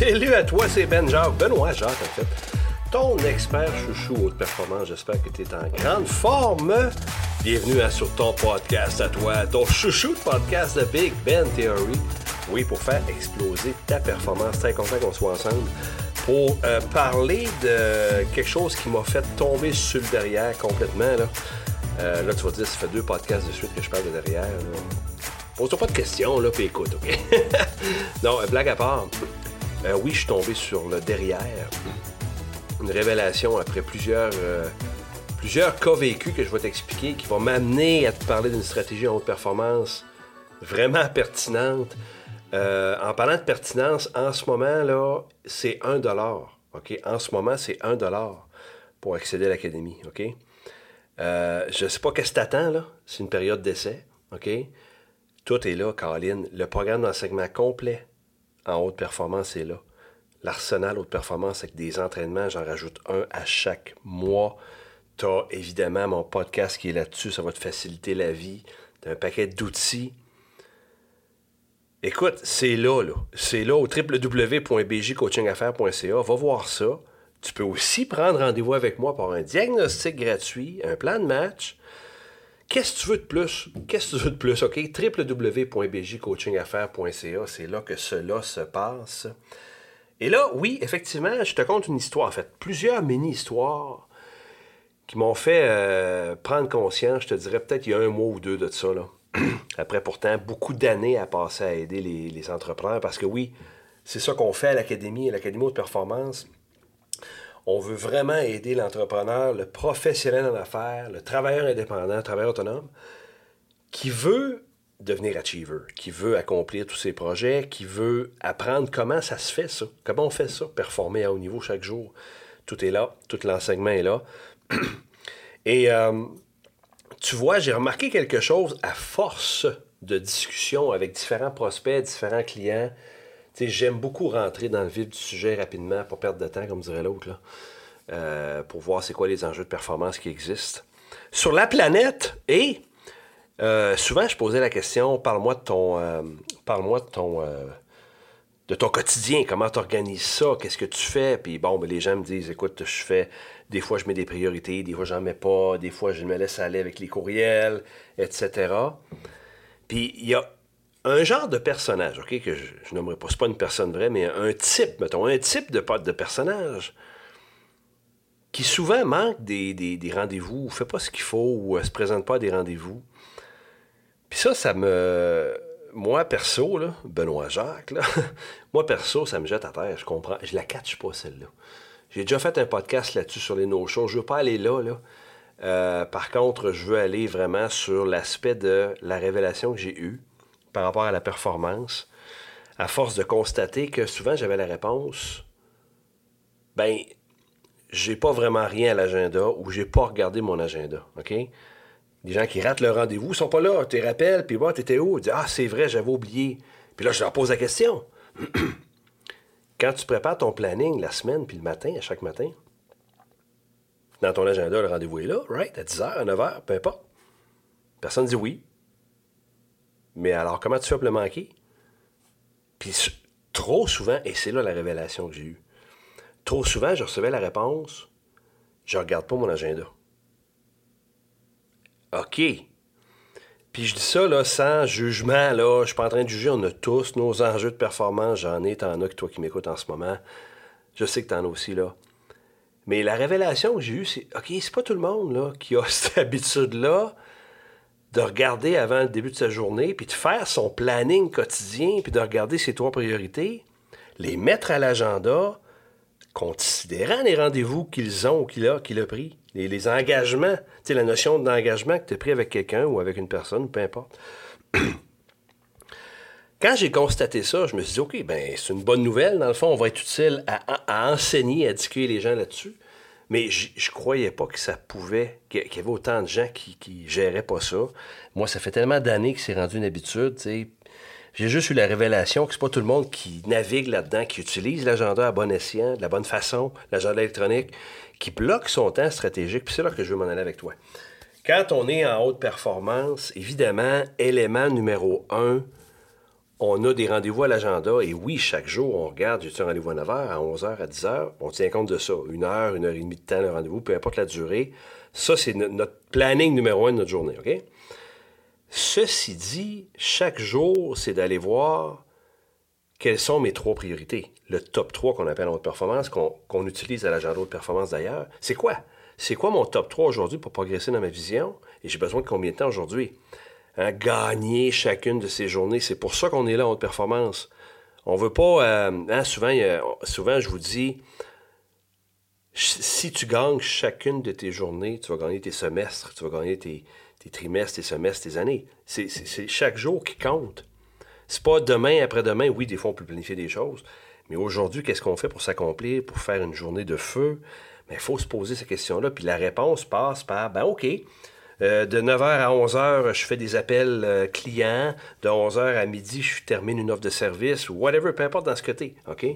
Salut à toi, c'est Ben Jacques, Benoît Jacques en fait. Ton expert chouchou haute performance, j'espère que tu es en grande forme. Bienvenue à, sur ton podcast à toi, ton chouchou de podcast de Big Ben Theory. Oui, pour faire exploser ta performance. Très content qu'on soit ensemble pour euh, parler de quelque chose qui m'a fait tomber sur le derrière complètement. Là. Euh, là, tu vas te dire, ça fait deux podcasts de suite que je parle de derrière. Pose-toi pas de questions, là, puis écoute, OK? non, blague à part. Oui, je suis tombé sur le derrière. Une révélation après plusieurs, plusieurs cas vécus que je vais t'expliquer qui vont m'amener à te parler d'une stratégie en haute performance vraiment pertinente. en parlant de pertinence, en ce moment, là, c'est 1 dollar. OK? En ce moment, c'est 1 dollar pour accéder à l'académie. Euh, je ne sais pas qu'est-ce que t'attends, là. C'est une période d'essai. OK? Tout est là, Caroline. Le programme d'enseignement complet en haute performance est là. L'arsenal haute performance avec des entraînements, j'en rajoute un à chaque mois. Tu as évidemment mon podcast qui est là-dessus, ça va te faciliter la vie. Tu un paquet d'outils. Écoute, c'est là, là. C'est là au www.bjcoachingaffaires.ca. Va voir ça. Tu peux aussi prendre rendez-vous avec moi pour un diagnostic gratuit, un plan de match. Qu'est-ce que tu veux de plus? Qu'est-ce que tu veux de plus? OK? www.bjcoachingaffaires.ca, c'est là que cela se passe. Et là, oui, effectivement, je te conte une histoire, en fait, plusieurs mini-histoires qui m'ont fait euh, prendre conscience, je te dirais peut-être il y a un mois ou deux de ça. Là. Après pourtant beaucoup d'années à passer à aider les, entrepreneurs, parce que oui, c'est ça qu'on fait à l'Académie, à l'Académie de performance. On veut vraiment aider l'entrepreneur, le professionnel en affaires, le travailleur indépendant, le travailleur autonome, qui veut devenir achiever, qui veut accomplir tous ses projets, qui veut apprendre comment ça se fait ça, comment on fait ça, performer à haut niveau chaque jour. Tout est là, tout l'enseignement est là. Et euh, tu vois, j'ai remarqué quelque chose à force de discussion avec différents prospects, différents clients, j'aime beaucoup rentrer dans le vif du sujet rapidement, pour perdre de temps, comme dirait l'autre, euh, pour voir c'est quoi les enjeux de performance qui existent. Sur la planète, et euh, souvent je posais la question, parle-moi de ton, euh, parle-moi de ton, de ton quotidien, comment tu organises ça, qu'est-ce que tu fais, puis bon, ben, les gens me disent, écoute, je fais, des fois je mets des priorités, des fois j'en mets pas, des fois je me laisse aller avec les courriels, etc. Puis il y a un genre de personnage, OK, que je, je nommerai pas, c'est pas une personne vraie, mais un type, mettons, un type de, de personnage qui souvent manque des, rendez-vous, ou fait pas ce qu'il faut, ou ne euh, se présente pas à des rendez-vous. Puis ça, ça me. Moi, perso, là, Benoît Jacques, là, moi, perso, ça me jette à terre, je comprends. Je la catch pas, celle-là. J'ai déjà fait un podcast là-dessus sur les no-shows. Je veux pas aller là, là. Euh, par contre, je veux aller vraiment sur l'aspect de la révélation que j'ai eue par rapport à la performance, à force de constater que souvent j'avais la réponse, ben, j'ai pas vraiment rien à l'agenda ou j'ai pas regardé mon agenda. OK? Des gens qui ratent leur rendez-vous, sont pas là. Tu les rappelles, puis bah, t'étais où? Disent, ah, c'est vrai, j'avais oublié. Puis là, je leur pose la question. Quand tu prépares ton planning la semaine, puis le matin, à chaque matin, dans ton agenda, le rendez-vous est là, right? À 10h, à 9h, peu importe. Personne dit oui. Mais alors, comment tu fais pour le manquer? Puis trop souvent, et c'est là la révélation que j'ai eue, trop souvent, je recevais la réponse, je regarde pas mon agenda. OK. Puis je dis ça là, sans jugement, là, je suis pas en train de juger, on a tous nos enjeux de performance, j'en ai, t'en as que toi qui m'écoutes en ce moment. Je sais que t'en as aussi là. Mais la révélation que j'ai eue, c'est OK, c'est pas tout le monde là, qui a cette habitude-là de regarder avant le début de sa journée, puis de faire son planning quotidien, puis de regarder ses trois priorités, les mettre à l'agenda, considérant les rendez-vous qu'ils ont ou qu'il a, qu'il a pris, les, engagements, tu la notion d'engagement que tu as pris avec quelqu'un ou avec une personne, peu importe. Quand j'ai constaté ça, je me suis dit, OK, ben c'est une bonne nouvelle. Dans le fond, on va être utile à, à enseigner, à éduquer les gens là-dessus. Mais je, croyais pas que ça pouvait, qu'il y avait autant de gens qui, qui géraient pas ça. Moi, ça fait tellement d'années que c'est rendu une habitude, J'ai juste eu la révélation que c'est pas tout le monde qui navigue là-dedans, qui utilise l'agenda à bon escient, de la bonne façon, l'agenda électronique, qui bloque son temps stratégique. Puis c'est là que je veux m'en aller avec toi. Quand on est en haute performance, évidemment, élément numéro un, on a des rendez-vous à l'agenda et oui, chaque jour, on regarde, j'ai un rendez-vous à 9h, à 11h, à 10h, on tient compte de ça. Une heure, une heure et demie de temps, le rendez-vous, peu importe la durée. Ça, c'est notre planning numéro un de notre journée, OK? Ceci dit, chaque jour, c'est d'aller voir quelles sont mes trois priorités. Le top 3 qu'on appelle en haute performance, qu'on utilise à l'agenda haute performance d'ailleurs. C'est quoi? C'est quoi mon top 3 aujourd'hui pour progresser dans ma vision? Et j'ai besoin de combien de temps aujourd'hui? Hein, gagner chacune de ces journées. C'est pour ça qu'on est là en haute performance. On veut pas. Euh, hein, souvent, je vous dis, si tu gagnes chacune de tes journées, tu vas gagner tes semestres, tu vas gagner tes, trimestres, tes semestres, tes années. C'est chaque jour qui compte. C'est pas demain, après-demain. Oui, des fois, on peut planifier des choses. Mais aujourd'hui, qu'est-ce qu'on fait pour s'accomplir, pour faire une journée de feu? Mais il faut se poser ces questions-là. Puis la réponse passe par, ben OK, euh, de 9h à 11h, je fais des appels euh, clients. De 11h à midi, je termine une offre de service ou whatever, peu importe dans ce côté. OK?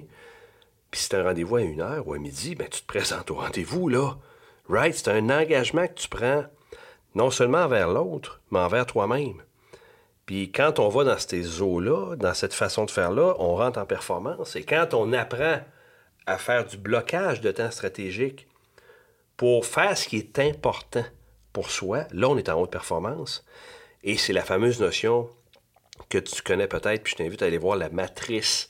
Puis si tu un rendez-vous à 1h ou à midi, ben tu te présentes au rendez-vous, là. Right? C'est un engagement que tu prends non seulement envers l'autre, mais envers toi-même. Puis quand on va dans ces eaux-là, dans cette façon de faire-là, on rentre en performance. Et quand on apprend à faire du blocage de temps stratégique pour faire ce qui est important pour soi, là, on est en haute performance. Et c'est la fameuse notion que tu connais peut-être, puis je t'invite à aller voir la matrice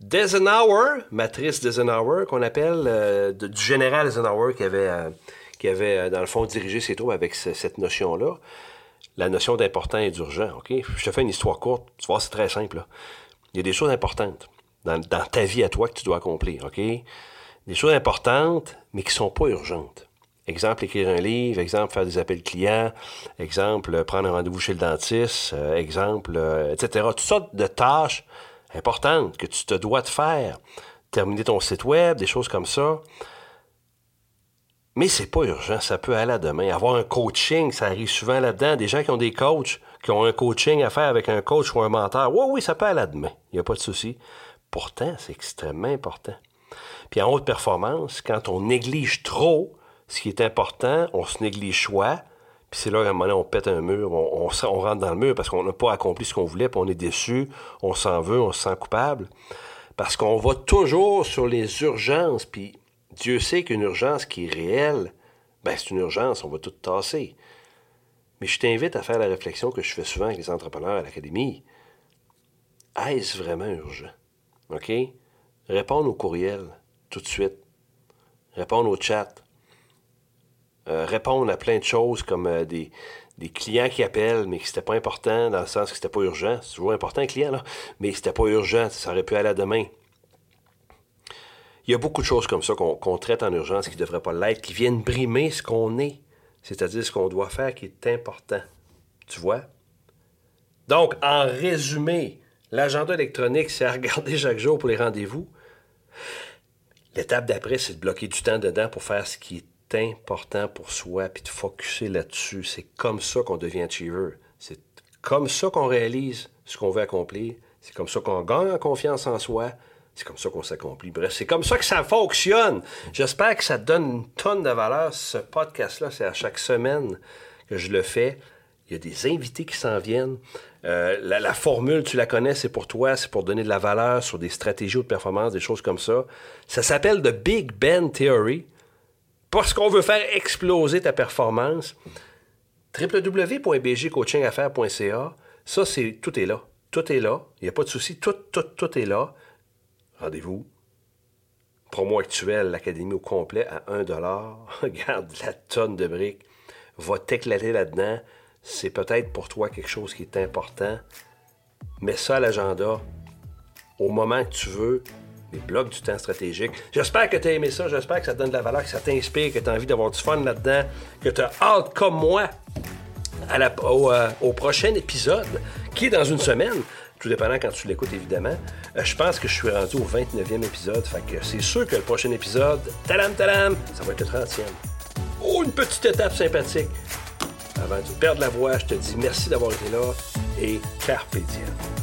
d'Eisenhower, matrice d'Eisenhower, qu'on appelle euh, du général Eisenhower qui avait euh, euh, dans le fond, dirigé ses troupes avec cette notion-là. La notion d'important et d'urgent? Je te fais une histoire courte. Tu vois, c'est très simple. Il y a des choses importantes dans, ta vie à toi que tu dois accomplir, OK? Des choses importantes, mais qui ne sont pas urgentes. Exemple, écrire un livre, exemple, faire des appels clients, exemple, prendre un rendez-vous chez le dentiste, euh, exemple, euh, etc. Toutes sortes de tâches importantes que tu te dois de faire. Terminer ton site web, des choses comme ça. Mais c'est pas urgent, ça peut aller à demain. Avoir un coaching, ça arrive souvent là-dedans. Des gens qui ont des coachs, qui ont un coaching à faire avec un coach ou un mentor. Oui, oui, ça peut aller à demain. Il n'y a pas de souci. Pourtant, c'est extrêmement important. Puis en haute performance, quand on néglige trop ce qui est important, on se néglige soi. Puis c'est là qu'à un moment donné, on pète un mur, on, on rentre dans le mur parce qu'on n'a pas accompli ce qu'on voulait, puis on est déçu, on s'en veut, on se sent coupable. Parce qu'on va toujours sur les urgences, puis Dieu sait qu'une urgence qui est réelle, ben c'est une urgence, on va tout tasser. Mais je t'invite à faire la réflexion que je fais souvent avec les entrepreneurs à l'académie. Est-ce vraiment urgent? OK? Répondre aux courriels tout de suite. Répondre au chat. Euh, répondre à plein de choses comme euh, des, clients qui appellent, mais que c'était pas important, dans le sens que c'était pas urgent. C'est toujours important un client, là, mais c'était pas urgent, ça aurait pu aller à demain. Il y a beaucoup de choses comme ça qu'on traite en urgence qui ne devraient pas l'être, qui viennent brimer ce qu'on est, c'est-à-dire ce qu'on doit faire qui est important. Tu vois? Donc, en résumé, l'agenda électronique, c'est à regarder chaque jour pour les rendez-vous. L'étape d'après, c'est de bloquer du temps dedans pour faire ce qui est important pour soi, puis de focuser là-dessus. C'est comme ça qu'on devient achiever. C'est comme ça qu'on réalise ce qu'on veut accomplir. C'est comme ça qu'on gagne en confiance en soi. C'est comme ça qu'on s'accomplit. Bref, c'est comme ça que ça fonctionne. J'espère que ça donne une tonne de valeur. Ce podcast-là, c'est à chaque semaine que je le fais. Il y a des invités qui s'en viennent. Euh, la, formule, tu la connais, c'est pour toi, c'est pour donner de la valeur sur des stratégies ou de performance, des choses comme ça. Ça s'appelle The Big Ben Theory. Parce qu'on veut faire exploser ta performance. www.bgcoachingaffaires.ca. Ça, c'est tout est là. Tout est là. Il n'y a pas de souci. Tout, tout, tout est là. Rendez-vous. Promo actuel, l'Académie au complet à 1 Regarde la tonne de briques. Va t'éclater là-dedans. C'est peut-être pour toi quelque chose qui est important. Mets ça à l'agenda au moment que tu veux. Les blocs du temps stratégique. J'espère que tu as aimé ça. J'espère que ça te donne de la valeur, que ça t'inspire, que tu as envie d'avoir du fun là-dedans, que tu as hâte, comme moi, au, euh, au prochain épisode qui est dans une semaine tout dépendant quand tu l'écoutes, évidemment. Euh, je pense que je suis rendu au 29e épisode, fait que c'est sûr que le prochain épisode, talam talam, ça va être le 30e. Oh, une petite étape sympathique. Avant de perdre la voix, je te dis merci d'avoir été là et carpe diem.